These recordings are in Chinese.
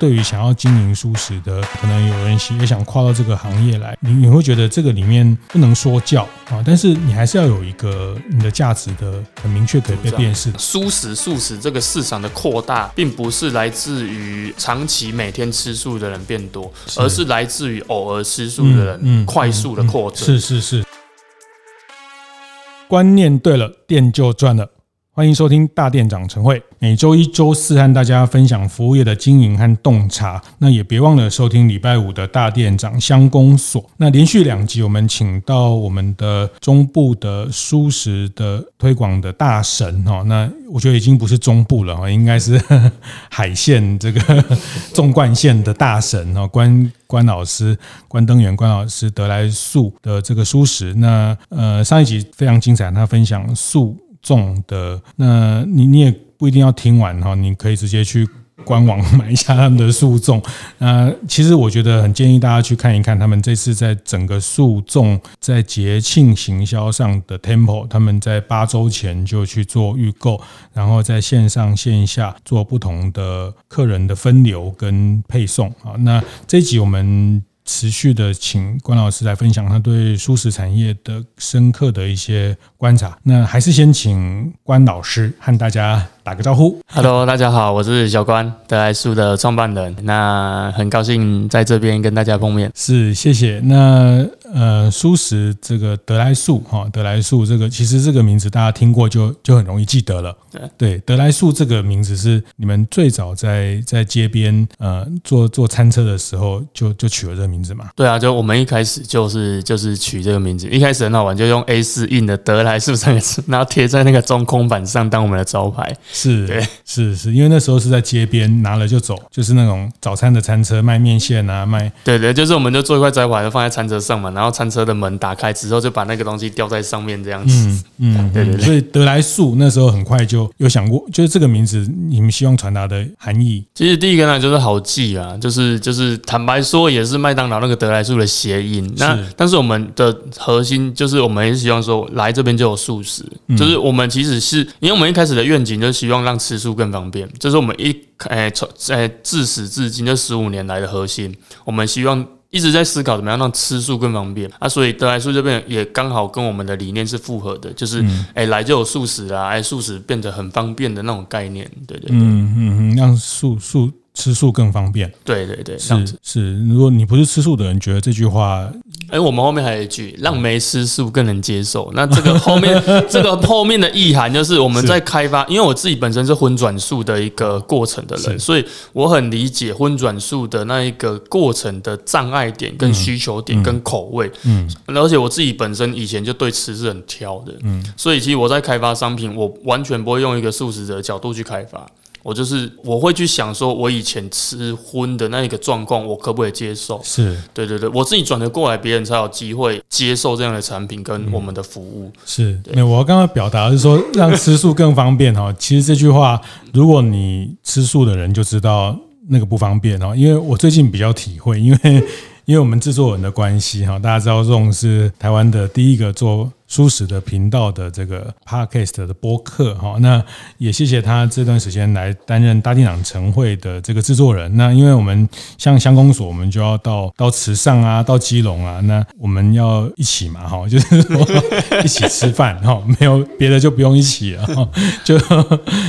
对于想要经营素食的，可能有人也想跨到这个行业来，你你会觉得这个里面不能说教啊，但是你还是要有一个你的价值的很明确可以被辨识。素食、素食这个市场的扩大，并不是来自于长期每天吃素的人变多，而是来自于偶尔吃素的人快速的扩增。是是是，观念对了，店就赚了。欢迎收听大店长晨会，每周一、周四和大家分享服务业的经营和洞察。那也别忘了收听礼拜五的大店长乡公所。那连续两集，我们请到我们的中部的蔬食的推广的大神哈。那我觉得已经不是中部了哈，应该是 海线这个纵贯线的大神哈。关关老师，关登元关老师得来素的这个蔬食。那呃，上一集非常精彩，他分享素。重的，那你你也不一定要听完哈，你可以直接去官网买一下他们的诉讼。那其实我觉得很建议大家去看一看他们这次在整个诉讼在节庆行销上的 Temple，他们在八周前就去做预购，然后在线上线下做不同的客人的分流跟配送啊。那这集我们。持续的请关老师来分享他对蔬食产业的深刻的一些观察。那还是先请关老师和大家打个招呼。Hello，大家好，我是小关，德来素的创办人。那很高兴在这边跟大家碰面。是，谢谢。那呃，舒食这个德来素哈，德来素这个其实这个名字大家听过就就很容易记得了。对，对，德来素这个名字是你们最早在在街边呃做做餐车的时候就就取了这个名字嘛。对啊，就我们一开始就是就是取这个名字，一开始很好玩，就用 A 四印的“德来素”三个字，然后贴在那个中空板上当我们的招牌。是，对，是是，因为那时候是在街边拿了就走，就是那种早餐的餐车卖面线啊，卖。对对，就是我们就做一块招牌，就放在餐车上嘛，然后餐车的门打开之后，就把那个东西吊在上面这样子。嗯嗯，对对对。所以“德来素”那时候很快就有想过，就是这个名字你们希望传达的含义。其实第一个呢，就是好记啊，就是就是坦白说，也是麦当劳。那个德来素的谐音，那但是我们的核心就是我们也是希望说，来这边就有素食，就是我们其实是因为我们一开始的愿景就是希望让吃素更方便，这是我们一诶从诶自始至今这十五年来的核心，我们希望一直在思考怎么样让吃素更方便。啊，所以德来素这边也刚好跟我们的理念是符合的，就是诶来就有素食啊，诶素食变得很方便的那种概念，对对对，嗯嗯嗯，让素素。吃素更方便，对对对，是是。如果你不是吃素的人，觉得这句话，哎，我们后面还有一句，让没吃素更能接受。那这个后面，这个后面的意涵就是我们在开发，因为我自己本身是荤转素的一个过程的人，所以我很理解荤转素的那一个过程的障碍点、跟需求点、跟口味。嗯，而且我自己本身以前就对吃是很挑的，嗯，所以其实我在开发商品，我完全不会用一个素食者的角度去开发。我就是我会去想说，我以前吃荤的那一个状况，我可不可以接受？是对对对，我自己转得过来，别人才有机会接受这样的产品跟我们的服务。是，没有，我刚刚表达的是说，让吃素更方便哈。其实这句话，如果你吃素的人就知道那个不方便哈。因为我最近比较体会，因为因为我们制作人的关系哈，大家知道这种是台湾的第一个做。蔬食的频道的这个 podcast 的播客哈，那也谢谢他这段时间来担任大店长晨会的这个制作人。那因为我们像乡公所，我们就要到到池上啊，到基隆啊，那我们要一起嘛哈，就是说一起吃饭哈，没有别的就不用一起了，就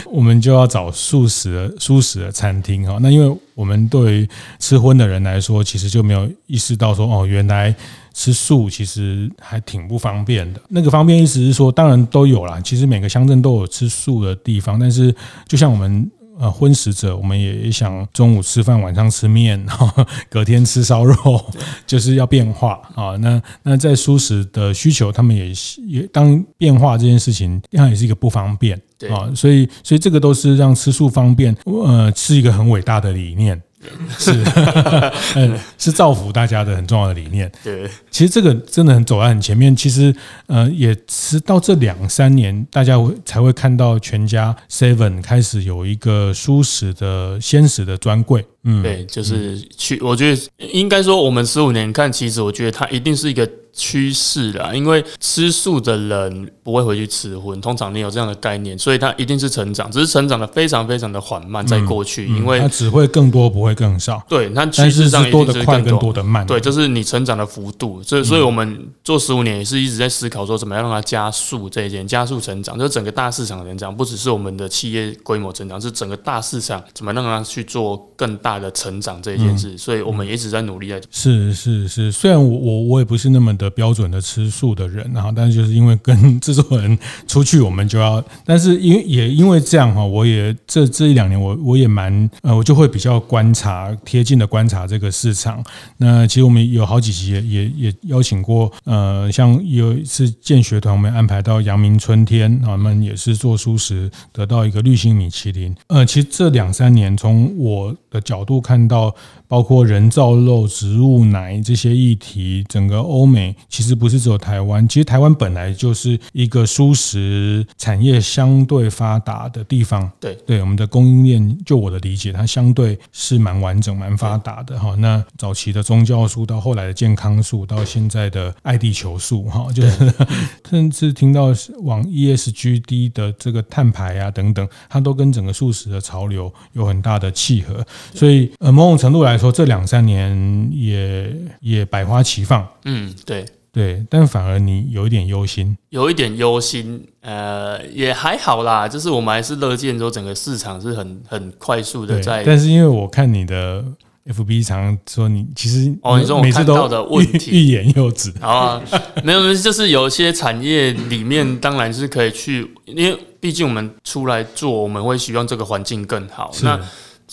我们就要找素食的蔬食的餐厅哈。那因为我们对于吃荤的人来说，其实就没有意识到说哦，原来。吃素其实还挺不方便的。那个方便意思是说，当然都有啦。其实每个乡镇都有吃素的地方，但是就像我们呃荤食者，我们也想中午吃饭，晚上吃面，隔天吃烧肉，就是要变化啊。那那在素食的需求，他们也也当变化这件事情，这样也是一个不方便啊。所以所以这个都是让吃素方便，呃，是一个很伟大的理念。是，嗯，是造福大家的很重要的理念。对，其实这个真的很走在很前面。其实，呃，也是到这两三年，大家会才会看到全家 Seven 开始有一个舒适的鲜食的专柜。嗯，对，就是去，我觉得应该说，我们十五年看，其实我觉得它一定是一个。趋势啦，因为吃素的人不会回去吃荤，通常你有这样的概念，所以它一定是成长，只是成长的非常非常的缓慢，在过去，因为它只会更多，不会更少。对，它趋势上一定是多的快，跟多的慢。对，就是你成长的幅度。所以，所以我们做十五年也是一直在思考说，怎么样让它加速这一件，加速成长，就是整个大市场的成长，不只是我们的企业规模成长，是整个大市场怎么让它去做更大的成长这一件事。所以我们也一直在努力在。是是是，虽然我我我也不是那么。的标准的吃素的人，然后但是就是因为跟 制作人出去，我们就要，但是因为也因为这样哈，我也这这一两年我我也蛮呃，我就会比较观察贴近的观察这个市场。那其实我们有好几集也也也邀请过呃，像有一次建学团，我们安排到阳明春天啊，我们也是做素食，得到一个绿星米其林。呃，其实这两三年从我的角度看到。包括人造肉、植物奶这些议题，整个欧美其实不是只有台湾，其实台湾本来就是一个蔬食产业相对发达的地方。对对，我们的供应链，就我的理解，它相对是蛮完整、蛮发达的哈。那早期的宗教素，到后来的健康素，到现在的爱地球素，哈，就是甚至听到往 ESGD 的这个碳排啊等等，它都跟整个素食的潮流有很大的契合。所以呃，某种程度来说。说这两三年也也百花齐放，嗯，对。对，但反而你有一点忧心，有一点忧心，呃，也还好啦，就是我们还是乐见说整个市场是很很快速的在，但是因为我看你的 FB 常说你其实哦，你说我看到的问题。欲言又止，啊，没有，就是有一些产业里面当然是可以去，因为毕竟我们出来做，我们会希望这个环境更好，那。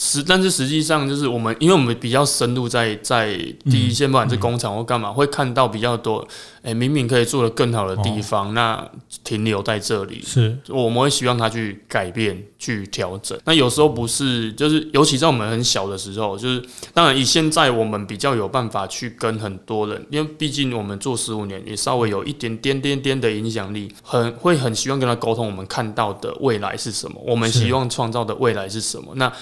实，但是实际上就是我们，因为我们比较深入在在第一线，不管是工厂或干嘛，会看到比较多。哎，明明可以做的更好的地方，那停留在这里，是我们会希望他去改变、去调整。那有时候不是，就是尤其在我们很小的时候，就是当然以现在我们比较有办法去跟很多人，因为毕竟我们做十五年，也稍微有一点点点点的影响力，很会很希望跟他沟通，我们看到的未来是什么，我们希望创造的未来是什么。那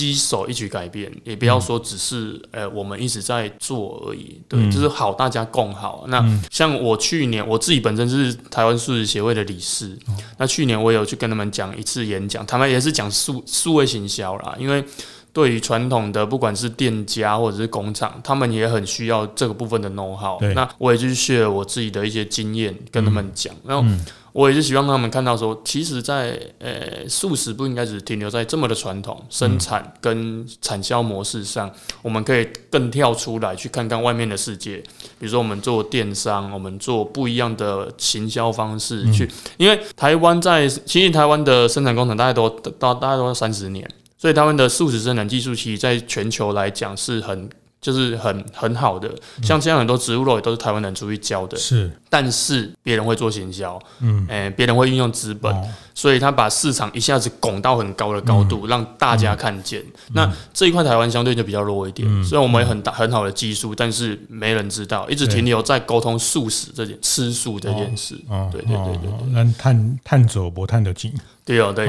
携手一起改变，也不要说只是呃我们一直在做而已，对，就是好大家共好。那像我去年我自己本身是台湾数字协会的理事，那去年我有去跟他们讲一次演讲，他们也是讲数数位行销啦，因为对于传统的不管是店家或者是工厂，他们也很需要这个部分的 know how。那我也去 share 我自己的一些经验跟他们讲，然后。我也是希望他们看到说，其实在，在呃素食不应该只停留在这么的传统生产跟产销模式上，我们可以更跳出来去看看外面的世界。比如说，我们做电商，我们做不一样的行销方式去，因为台湾在其实台湾的生产工厂大概都到大概都三十年，所以他们的素食生产技术其实在全球来讲是很。就是很很好的，像现在很多植物肉也都是台湾人出去教的，是，但是别人会做行销，嗯，诶，别人会运用资本，所以他把市场一下子拱到很高的高度，让大家看见。那这一块台湾相对就比较弱一点，虽然我们有很大很好的技术，但是没人知道，一直停留在沟通素食这件吃素这件事，对对对对对，那探探走不探得进。对哦，对，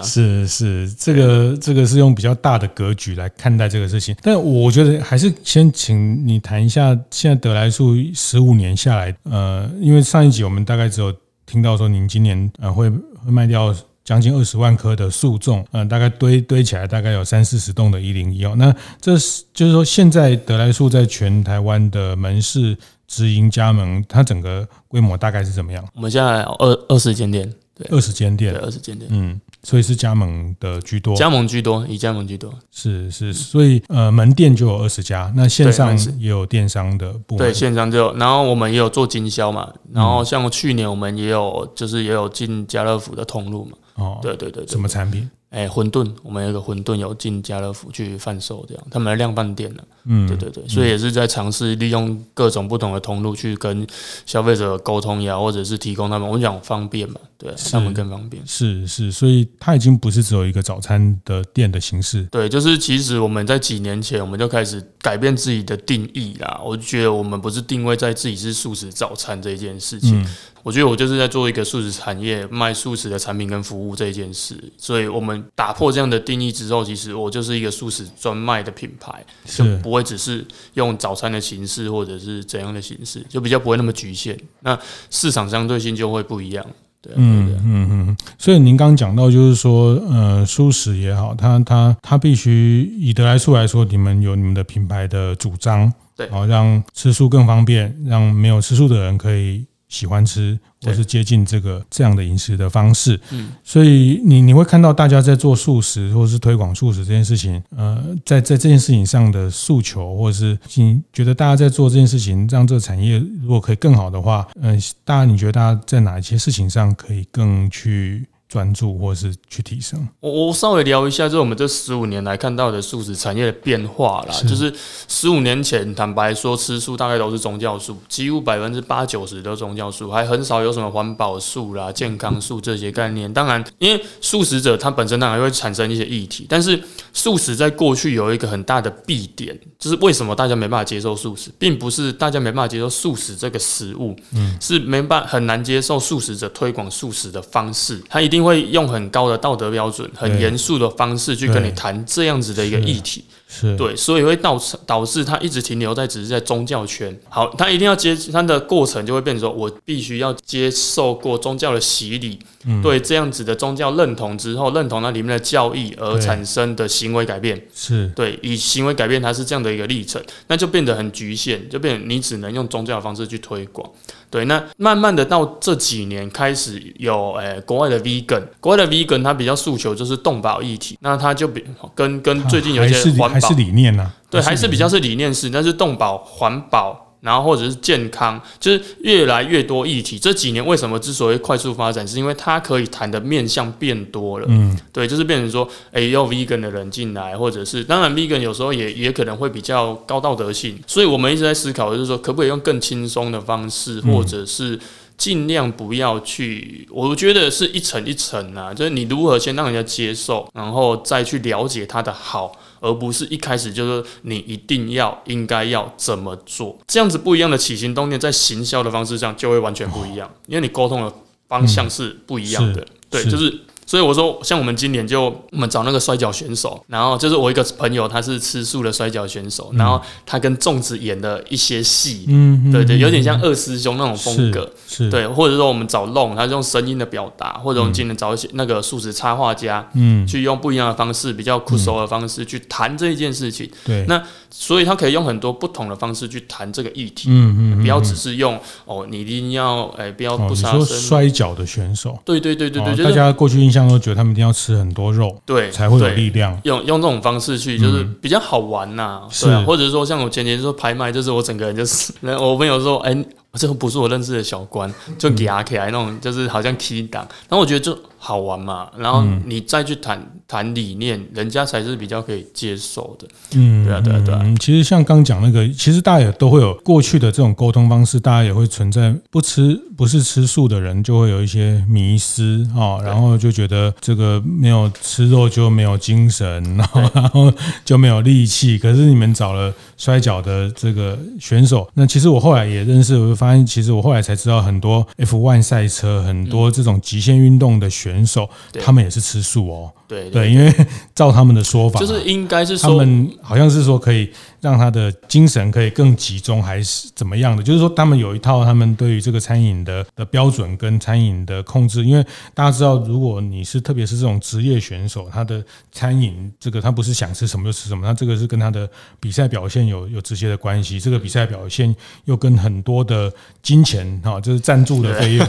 是是，这个这个是用比较大的格局来看待这个事情。但我觉得还是先请你谈一下，现在德来树十五年下来，呃，因为上一集我们大概只有听到说您今年呃会会卖掉将近二十万棵的树种，嗯、呃，大概堆堆起来大概有三四十栋的一零一哦。那这是就是说，现在德来树在全台湾的门市。直营加盟，它整个规模大概是怎么样？我们现在二二十间店，对，二十间店，对，二十间店，嗯，所以是加盟的居多，加盟居多，以加盟居多，是是，所以呃，门店就有二十家，那线上也有电商的部分，对，线上就有，然后我们也有做经销嘛，然后像去年我们也有，就是也有进家乐福的通路嘛，哦，对对对，什么产品？哎，馄饨，我们有一个馄饨有进家乐福去贩售，这样他们的量贩店了。嗯，对对对，所以也是在尝试利用各种不同的通路去跟消费者沟通呀，或者是提供他们，我们讲方便嘛，对，他们更方便。是是，所以它已经不是只有一个早餐的店的形式。对，就是其实我们在几年前我们就开始改变自己的定义啦。我就觉得我们不是定位在自己是素食早餐这一件事情。嗯我觉得我就是在做一个素食产业，卖素食的产品跟服务这一件事，所以我们打破这样的定义之后，其实我就是一个素食专卖的品牌，就不会只是用早餐的形式或者是怎样的形式，就比较不会那么局限。那市场相对性就会不一样。对，嗯嗯嗯。所以您刚刚讲到，就是说，呃，素食也好，它它它必须以德来素来说，你们有你们的品牌的主张，对，好让吃素更方便，让没有吃素的人可以。喜欢吃或是接近这个这样的饮食的方式，嗯，所以你你会看到大家在做素食或是推广素食这件事情，呃，在在这件事情上的诉求，或者是你觉得大家在做这件事情，让这个产业如果可以更好的话，嗯、呃，大家你觉得大家在哪一些事情上可以更去？专注或是去提升，我我稍微聊一下，就是我们这十五年来看到的素食产业的变化啦。就是十五年前，坦白说，吃素大概都是宗教素，几乎百分之八九十都是宗教素，还很少有什么环保素啦、健康素这些概念。当然，因为素食者他本身当然会产生一些议题，但是素食在过去有一个很大的弊点，就是为什么大家没办法接受素食，并不是大家没办法接受素食这个食物，嗯，是没办法很难接受素食者推广素食的方式，他一定。会用很高的道德标准、很严肃的方式去跟你谈这样子的一个议题，是对，所以会导致导致他一直停留在只是在宗教圈。好，他一定要接他的过程就会变成说，我必须要接受过宗教的洗礼，对这样子的宗教认同之后，认同那里面的教义而产生的行为改变，是。对，以行为改变它是这样的一个历程，那就变得很局限，就变成你只能用宗教的方式去推广。对，那慢慢的到这几年开始有诶、欸，国外的 vegan，国外的 vegan 它比较诉求就是动保议题，那它就比跟跟最近有一些环保还是理念呢、啊？对，还是比较是理念式，但是动保环保。然后或者是健康，就是越来越多议题。这几年为什么之所以快速发展，是因为它可以谈的面向变多了。嗯，对，就是变成说，哎，要 vegan 的人进来，或者是当然 vegan 有时候也也可能会比较高道德性。所以我们一直在思考，就是说可不可以用更轻松的方式，或者是尽量不要去。我觉得是一层一层啊，就是你如何先让人家接受，然后再去了解他的好。而不是一开始就是你一定要应该要怎么做，这样子不一样的起心动念，在行销的方式上就会完全不一样，因为你沟通的方向是不一样的，对，就是。所以我说，像我们今年就我们找那个摔跤选手，然后就是我一个朋友，他是吃素的摔跤选手，然后他跟粽子演的一些戏，嗯，对对，有点像二师兄那种风格，是，对，或者说我们找弄，他是用声音的表达，或者我们今年找一些那个素食插画家，嗯，去用不一样的方式，比较酷手的方式去谈这一件事情，对，那所以他可以用很多不同的方式去谈这个议题，嗯嗯，不要只是用哦，你一定要哎，不要不杀生，摔跤的选手，对对对对对，大家过去印象。都觉得他们一定要吃很多肉，对，才会有力量。用用这种方式去，就是比较好玩呐、啊，对啊，或者说像我前年说拍卖，就是我整个人就是，那我朋友说，哎、欸，这个不是我认识的小关，就给阿 K 来那种，就是好像 key 档，然后我觉得就好玩嘛，然后你再去谈。谈理念，人家才是比较可以接受的。嗯，对啊，对啊，对啊。其实像刚讲那个，其实大家也都会有过去的这种沟通方式，大家也会存在不吃不是吃素的人就会有一些迷失啊，然后就觉得这个没有吃肉就没有精神，然后然后就没有力气。可是你们找了摔跤的这个选手，那其实我后来也认识，我就发现其实我后来才知道很多 F1 赛车，很多这种极限运动的选手，他们也是吃素哦。对对，因为照他们的说法，就是应该是说，他们好像是说可以让他的精神可以更集中，还是怎么样的？就是说，他们有一套他们对于这个餐饮的的标准跟餐饮的控制。因为大家知道，如果你是特别是这种职业选手，他的餐饮这个他不是想吃什么就吃什么，他这个是跟他的比赛表现有有直接的关系。这个比赛表现又跟很多的金钱哈，就是赞助的费用。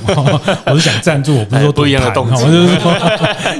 我是讲赞助，我不是说赌盘，我就是说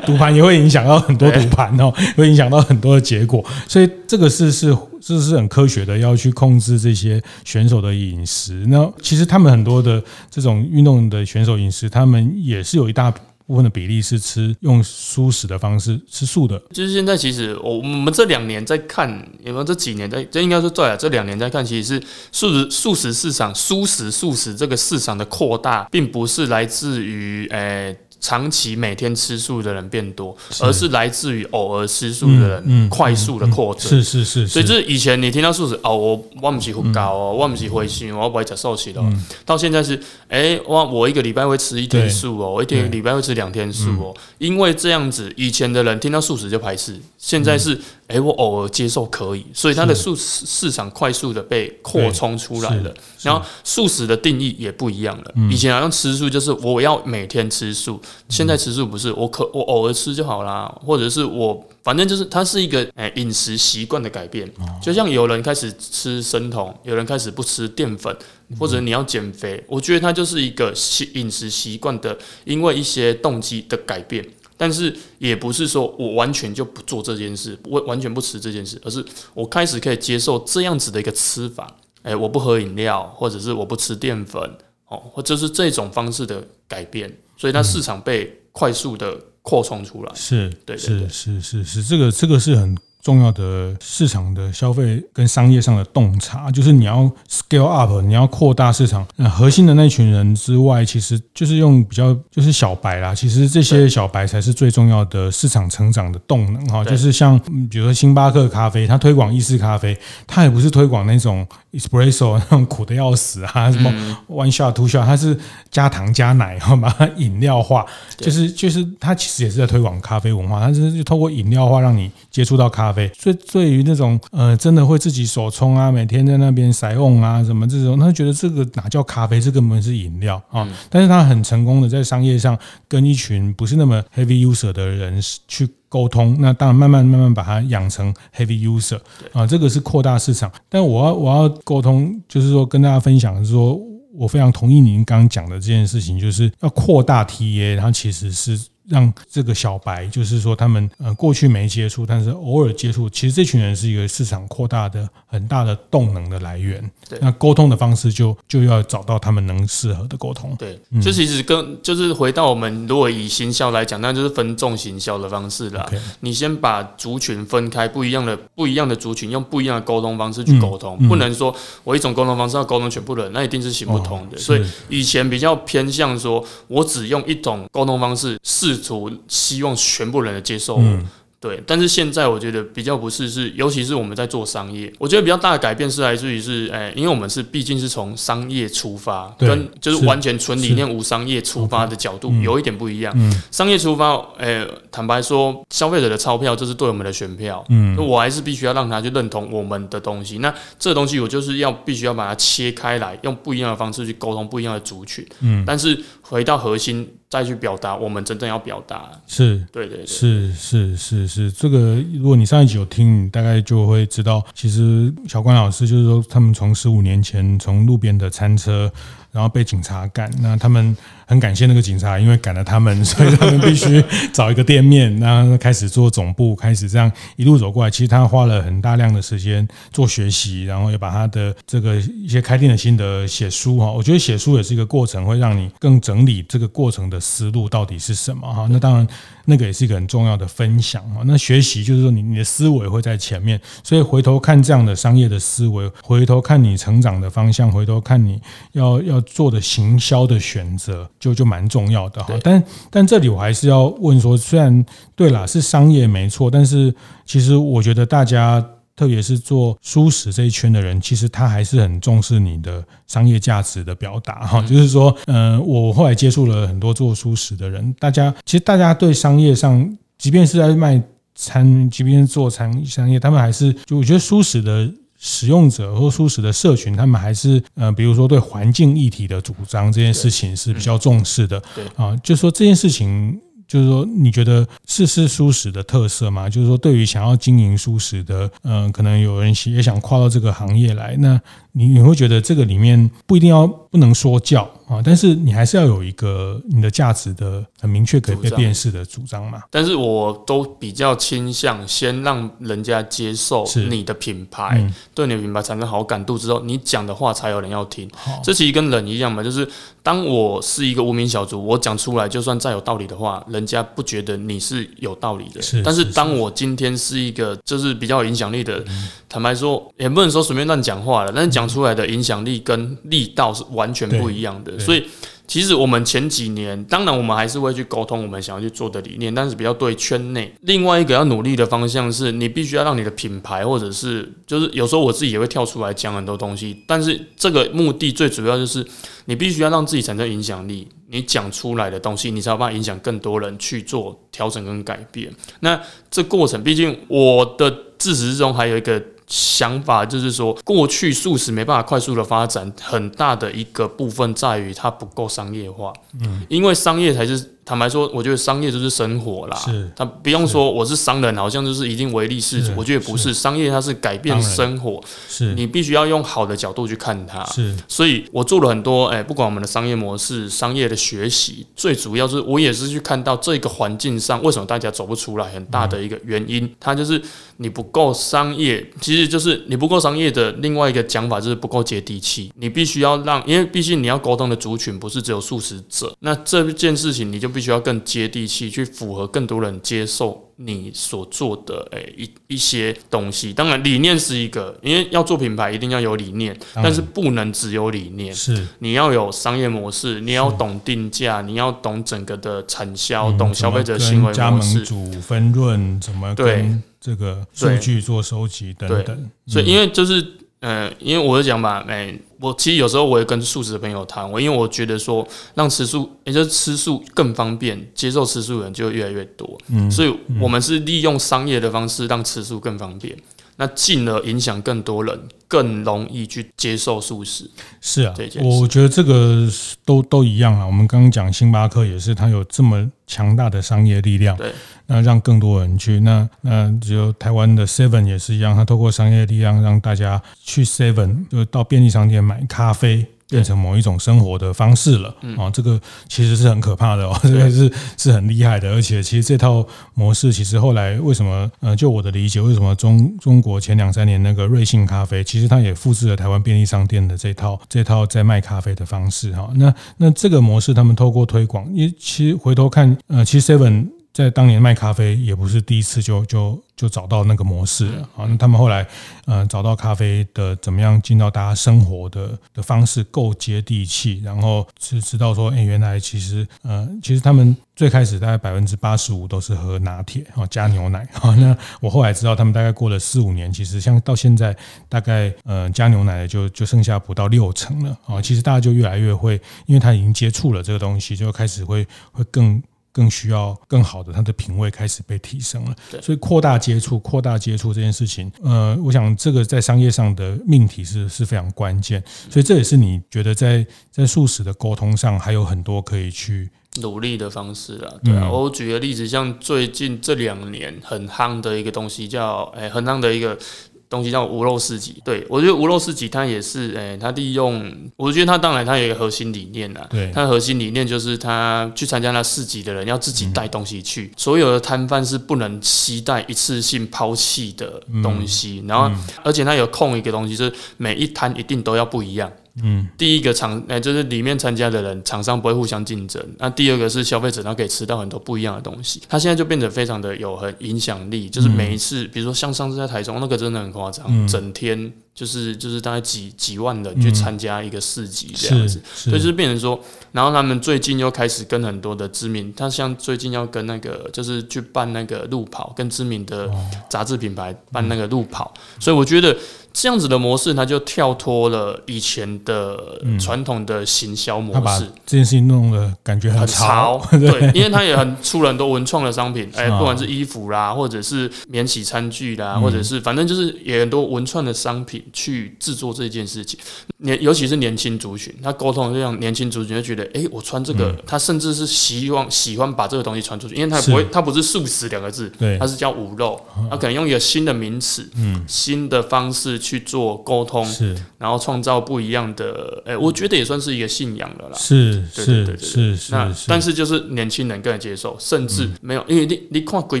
赌盘也会影响。然后很多赌盘哦，会影响到很多的结果，所以这个是是这是很科学的，要去控制这些选手的饮食。那其实他们很多的这种运动的选手饮食，他们也是有一大部分的比例是吃用素食的方式吃素的。就是现在其实我我们这两年在看，有没有这几年在这应该说对啊，这两年在看，其实是素食素食市场蔬食素食这个市场的扩大，并不是来自于诶。欸长期每天吃素的人变多，而是来自于偶尔吃素的人快速的扩增。是是是，所以就是以前你听到素食哦，我我不是胡搞哦，我不是灰心，我不会吃素食的。到现在是，哎，我我一个礼拜会吃一天素哦，我一天礼拜会吃两天素哦。因为这样子，以前的人听到素食就排斥，现在是，哎，我偶尔接受可以，所以它的素食市场快速的被扩充出来了。然后素食的定义也不一样了，以前好像吃素就是我要每天吃素。现在吃素不是我可我偶尔吃就好啦，或者是我反正就是它是一个诶饮食习惯的改变，就像有人开始吃生酮，有人开始不吃淀粉，或者你要减肥，我觉得它就是一个习饮食习惯的，因为一些动机的改变，但是也不是说我完全就不做这件事，我完全不吃这件事，而是我开始可以接受这样子的一个吃法，诶，我不喝饮料，或者是我不吃淀粉，哦，或者是这种方式的改变。所以它市场被快速的扩充出来，是，对，是是是是，这个这个是很重要的市场的消费跟商业上的洞察，就是你要 scale up，你要扩大市场。那核心的那群人之外，其实就是用比较就是小白啦。其实这些小白才是最重要的市场成长的动能哈。就是像比如说星巴克咖啡，它推广意式咖啡，它也不是推广那种。Espresso 那种苦的要死啊，什么 One Shot Two Shot，它是加糖加奶，然后把它饮料化，就是就是它其实也是在推广咖啡文化，它是透过饮料化让你接触到咖啡。所以对于那种呃真的会自己手冲啊，每天在那边塞翁啊什么这种，他觉得这个哪叫咖啡，这根本是饮料啊。但是他很成功的在商业上跟一群不是那么 heavy user 的人去。沟通，那当然慢慢慢慢把它养成 heavy user 啊，这个是扩大市场。但我要我要沟通，就是说跟大家分享的是说，我非常同意您刚刚讲的这件事情，就是要扩大 TA，它其实是。让这个小白，就是说他们呃过去没接触，但是偶尔接触，其实这群人是一个市场扩大的很大的动能的来源。对，那沟通的方式就就要找到他们能适合的沟通。对，就其实跟就是回到我们如果以行销来讲，那就是分众行销的方式啦。你先把族群分开，不一样的不一样的族群，用不一样的沟通方式去沟通，嗯嗯、不能说我一种沟通方式要沟通全部人，那一定是行不通的。哦、所以以前比较偏向说，我只用一种沟通方式是。图希望全部人的接受。嗯对，但是现在我觉得比较不是是，尤其是我们在做商业，我觉得比较大的改变是来自于是，哎，因为我们是毕竟是从商业出发，跟就是完全纯理念无商业出发的角度有一点不一样。商业出发，哎，坦白说，消费者的钞票就是对我们的选票，嗯，我还是必须要让他去认同我们的东西。那这东西我就是要必须要把它切开来，用不一样的方式去沟通不一样的族群。嗯，但是回到核心再去表达我们真正要表达，是。对对对，是是是。是。这个，如果你上一集有听，你大概就会知道，其实小关老师就是说，他们从十五年前从路边的餐车，然后被警察赶，那他们。很感谢那个警察，因为赶了他们，所以他们必须找一个店面，然后开始做总部，开始这样一路走过来。其实他花了很大量的时间做学习，然后也把他的这个一些开店的心得写书哈。我觉得写书也是一个过程，会让你更整理这个过程的思路到底是什么哈。那当然，那个也是一个很重要的分享啊。那学习就是说，你你的思维会在前面，所以回头看这样的商业的思维，回头看你成长的方向，回头看你要要做的行销的选择。就就蛮重要的哈，但但这里我还是要问说，虽然对啦，是商业没错，但是其实我觉得大家，特别是做蔬食这一圈的人，其实他还是很重视你的商业价值的表达哈。就是说，嗯，我后来接触了很多做蔬食的人，大家其实大家对商业上，即便是在卖餐，即便是做餐商业，他们还是就我觉得蔬食的。使用者或蔬食的社群，他们还是呃，比如说对环境议题的主张这件事情是比较重视的。对啊，就是说这件事情，就是说你觉得是是蔬食的特色吗？就是说对于想要经营蔬食的，嗯，可能有人也想跨到这个行业来，那你你会觉得这个里面不一定要不不能说教啊，但是你还是要有一个你的价值的很明确可以被辨识的主张嘛。但是我都比较倾向先让人家接受你的品牌，嗯、对你的品牌产生好感度之后，你讲的话才有人要听。这其实跟人一样嘛，就是当我是一个无名小卒，我讲出来就算再有道理的话，人家不觉得你是有道理的。是，但是当我今天是一个就是比较有影响力的，嗯、坦白说，也不能说随便乱讲话了，但是讲出来的影响力跟力道是完全不一样的，所以。其实我们前几年，当然我们还是会去沟通我们想要去做的理念，但是比较对圈内。另外一个要努力的方向是，你必须要让你的品牌，或者是就是有时候我自己也会跳出来讲很多东西，但是这个目的最主要就是你必须要让自己产生影响力，你讲出来的东西，你才有办法影响更多人去做调整跟改变。那这过程，毕竟我的自始至终还有一个。想法就是说，过去素食没办法快速的发展，很大的一个部分在于它不够商业化。嗯，因为商业才是。坦白说，我觉得商业就是生活啦。是，他不用说我是商人，好像就是一定唯利是图。我觉得不是，商业它是改变生活。是，你必须要用好的角度去看它。是，所以我做了很多，哎，不管我们的商业模式、商业的学习，最主要是我也是去看到这个环境上为什么大家走不出来，很大的一个原因，它就是你不够商业。其实就是你不够商业的另外一个讲法就是不够接地气。你必须要让，因为毕竟你要沟通的族群不是只有素食者，那这件事情你就。必须要更接地气，去符合更多人接受你所做的诶一一些东西。当然，理念是一个，因为要做品牌，一定要有理念，但是不能只有理念。是，你要有商业模式，你要懂定价，你要懂整个的产销，懂消费者行为模式，主分润怎么对这个数据做收集等等。所以，因为就是。嗯，因为我是讲嘛，哎，我其实有时候我也跟素食的朋友谈，我因为我觉得说让吃素，也就是吃素更方便，接受吃素的人就越来越多，嗯，所以我们是利用商业的方式让吃素更方便。那进而影响更多人，更容易去接受素食。是啊，我觉得这个都都一样啊。我们刚刚讲星巴克也是，它有这么强大的商业力量，对，那让更多人去。那那只有台湾的 Seven 也是一样，它透过商业力量让大家去 Seven，就到便利商店买咖啡。变成某一种生活的方式了啊！这个其实是很可怕的哦，这个是是很厉害的。而且，其实这套模式，其实后来为什么？呃，就我的理解，为什么中中国前两三年那个瑞幸咖啡，其实它也复制了台湾便利商店的这套这套在卖咖啡的方式哈。那那这个模式，他们透过推广，因为其实回头看，呃，其实 Seven。在当年卖咖啡也不是第一次就就就找到那个模式了啊。那他们后来呃找到咖啡的怎么样进到大家生活的的方式够接地气，然后是知道说，哎，原来其实呃其实他们最开始大概百分之八十五都是喝拿铁啊加牛奶啊。那我后来知道他们大概过了四五年，其实像到现在大概呃加牛奶的就就剩下不到六成了啊。其实大家就越来越会，因为他已经接触了这个东西，就开始会会更。更需要更好的，他的品味开始被提升了。对，所以扩大接触、扩大接触这件事情，呃，我想这个在商业上的命题是是非常关键。所以这也是你觉得在在素食的沟通上还有很多可以去努力的方式啊。对啊，我举个例子，像最近这两年很夯的一个东西叫，诶，很夯的一个。东西叫无肉市集，对，我觉得无肉市集它也是，诶、欸，它利用，我觉得它当然它有一个核心理念呐，对，它的核心理念就是它去参加那市集的人要自己带东西去，嗯、所有的摊贩是不能期待一次性抛弃的东西，嗯、然后、嗯、而且它有空一个东西，就是每一摊一定都要不一样。嗯，第一个厂，哎，就是里面参加的人，厂商不会互相竞争。那第二个是消费者，他可以吃到很多不一样的东西。他现在就变得非常的有很影响力，就是每一次，比如说像上次在台中那个真的很夸张，整天就是就是大概几几万人去参加一个市集这样子，所以就是变成说，然后他们最近又开始跟很多的知名，他像最近要跟那个就是去办那个路跑，跟知名的杂志品牌办那个路跑，所以我觉得。这样子的模式，它就跳脱了以前的传统的行销模式。这件事情弄得感觉很潮，很潮 对，因为它也很出了很多文创的商品，哎，不管是衣服啦，或者是免洗餐具啦，嗯、或者是反正就是也很多文创的商品。去制作这件事情。年尤其是年轻族群，他沟通这样年轻族群就觉得，哎、欸，我穿这个，嗯、他甚至是希望喜欢把这个东西传出去，因为他不会，他不是素食两个字，对，他是叫五肉，他可能用一个新的名词，嗯，新的方式去做沟通，是，然后创造不一样的，哎、欸，我觉得也算是一个信仰了啦，是，是，是，是，那但是就是年轻人更能接受，甚至没有，因为你你看鬼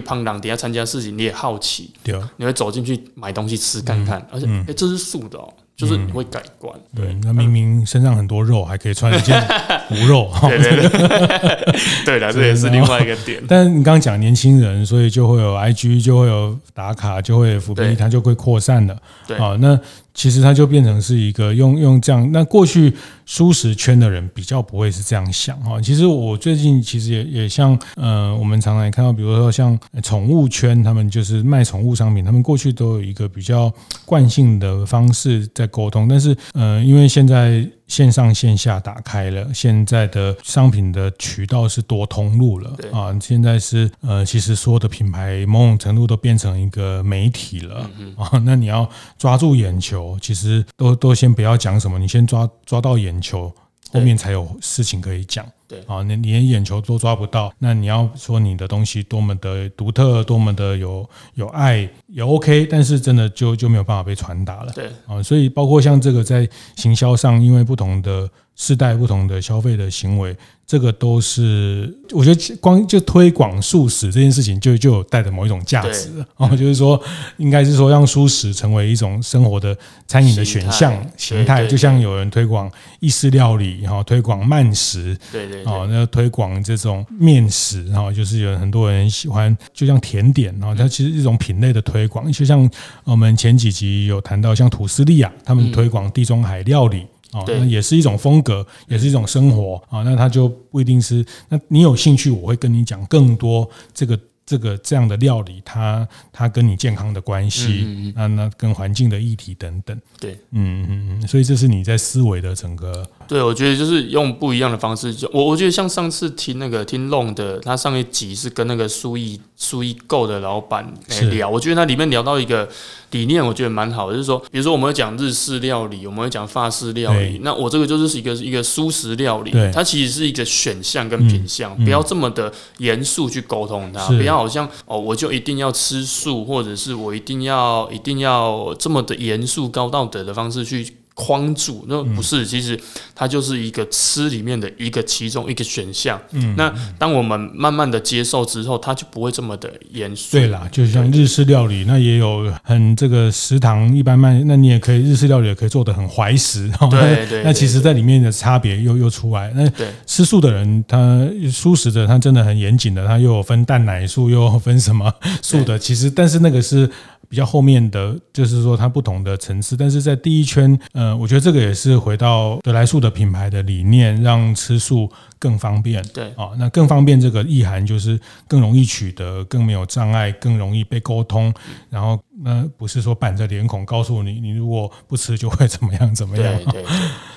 胖狼底下参加事情，你也好奇，对，你会走进去买东西吃看看，而且，哎，这是素的哦。就是你会改观，嗯、对，那明明身上很多肉，还可以穿一件 无肉，对对对，对 的，这也是 另外一个点。但是你刚刚讲年轻人，所以就会有 IG，就会有打卡，就会 FB，它就会扩散的。对，啊，那。其实它就变成是一个用用这样，那过去舒适圈的人比较不会是这样想哈。其实我最近其实也也像呃，我们常常也看到，比如说像宠物圈，他们就是卖宠物商品，他们过去都有一个比较惯性的方式在沟通，但是呃，因为现在。线上线下打开了，现在的商品的渠道是多通路了啊！现在是呃，其实所有的品牌某种程度都变成一个媒体了啊。那你要抓住眼球，其实都都先不要讲什么，你先抓抓到眼球，后面才有事情可以讲。对啊，你连眼球都抓不到，那你要说你的东西多么的独特，多么的有有爱也 OK，但是真的就就没有办法被传达了。对啊，所以包括像这个在行销上，因为不同的世代、不同的消费的行为。这个都是，我觉得光就推广素食这件事情就，就就有带着某一种价值了哦，就是说，应该是说让素食成为一种生活的餐饮的选项形态，形态就像有人推广意式料理，然后推广慢食，对对，哦，那推广这种面食，然后就是有很多人喜欢，就像甜点，然后它其实一种品类的推广，就像我们前几集有谈到，像土司利亚他们推广地中海料理。哦，那也是一种风格，也是一种生活啊。那它就不一定是。那你有兴趣，我会跟你讲更多这个。这个这样的料理，它它跟你健康的关系，嗯嗯那那跟环境的议题等等，对，嗯嗯嗯，所以这是你在思维的整个，对，我觉得就是用不一样的方式，就我我觉得像上次听那个听 Long 的，他上一集是跟那个苏毅苏毅购的老板来聊，我觉得他里面聊到一个理念，我觉得蛮好的，就是说，比如说我们会讲日式料理，我们会讲法式料理，那我这个就是一个一个素食料理，它其实是一个选项跟品项，嗯嗯、不要这么的严肃去沟通它，不要。好像哦，我就一定要吃素，或者是我一定要一定要这么的严肃、高道德的方式去。框住，那不是，其实它就是一个吃里面的一个其中一个选项。嗯，那当我们慢慢的接受之后，它就不会这么的严肃。对啦，就像日式料理，那也有很这个食堂一般卖，那你也可以日式料理也可以做的很怀石。对对。那其实，在里面的差别又又出来。那吃素的人，他素食的他真的很严谨的，他又有分蛋奶素，又有分什么素的。其实，但是那个是。比较后面的就是说它不同的层次，但是在第一圈，呃，我觉得这个也是回到德来素的品牌的理念，让吃素更方便。对啊，那更方便这个意涵就是更容易取得，更没有障碍，更容易被沟通。然后那不是说板着脸孔告诉你，你如果不吃就会怎么样怎么样。对对，对，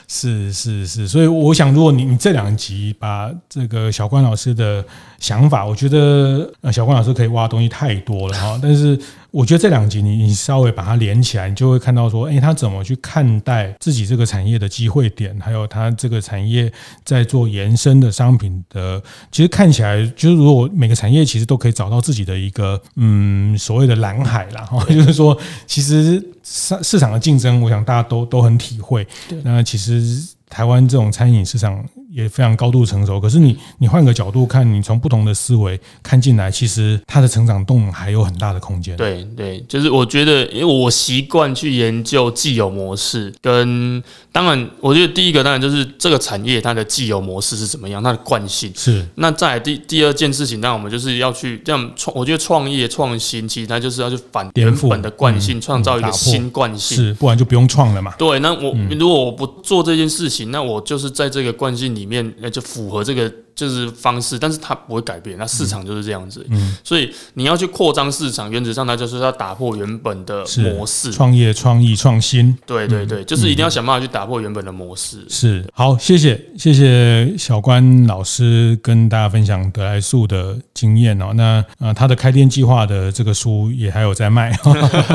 是是是，所以我想，如果你你这两集把这个小关老师的想法，我觉得呃小关老师可以挖东西太多了哈，但是。我觉得这两集你你稍微把它连起来，你就会看到说，哎，他怎么去看待自己这个产业的机会点，还有他这个产业在做延伸的商品的，其实看起来就是如果每个产业其实都可以找到自己的一个嗯所谓的蓝海啦，就是说其实市市场的竞争，我想大家都都很体会。那其实台湾这种餐饮市场。也非常高度成熟，可是你你换个角度看，你从不同的思维看进来，其实它的成长动还有很大的空间。对对，就是我觉得，因为我习惯去研究既有模式，跟当然，我觉得第一个当然就是这个产业它的既有模式是怎么样，它的惯性是。那再来第第二件事情，那我们就是要去这样创，我觉得创业创新，其实它就是要去反原本的惯性，创造一个新惯性，是，不然就不用创了嘛。对，那我如果我不做这件事情，那我就是在这个惯性里。里面那就符合这个就是方式，但是它不会改变，那市场就是这样子。嗯，所以你要去扩张市场，原则上它就是要打破原本的模式，创业、创意、创新。对对对，就是一定要想办法去打破原本的模式。嗯、是，好，谢谢谢谢小关老师跟大家分享得来速的经验哦。那呃，他的开店计划的这个书也还有在卖，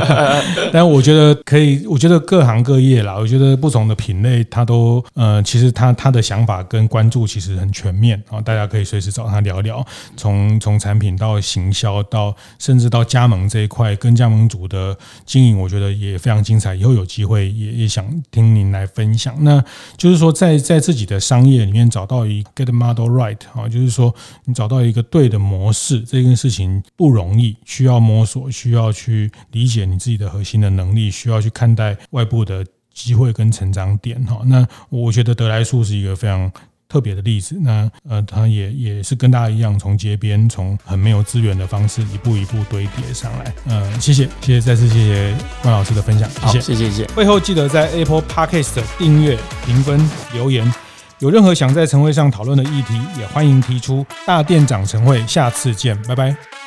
但我觉得可以，我觉得各行各业啦，我觉得不同的品类，他都呃，其实他他的想法跟关注其实很全面。大家可以随时找他聊聊，从从产品到行销，到甚至到加盟这一块，跟加盟主的经营，我觉得也非常精彩。以后有机会也也想听您来分享。那就是说在，在自己的商业里面找到一个 get model right 啊，就是说你找到一个对的模式，这件事情不容易，需要摸索，需要去理解你自己的核心的能力，需要去看待外部的机会跟成长点哈。那我觉得得来速是一个非常。特别的例子，那呃，他也也是跟大家一样，从街边，从很没有资源的方式，一步一步堆叠上来。呃，谢谢，谢谢，再次谢谢关老师的分享，谢谢，谢谢，谢谢。会后记得在 Apple Podcast 订阅、评分、留言。有任何想在晨会上讨论的议题，也欢迎提出。大店长晨会，下次见，拜拜。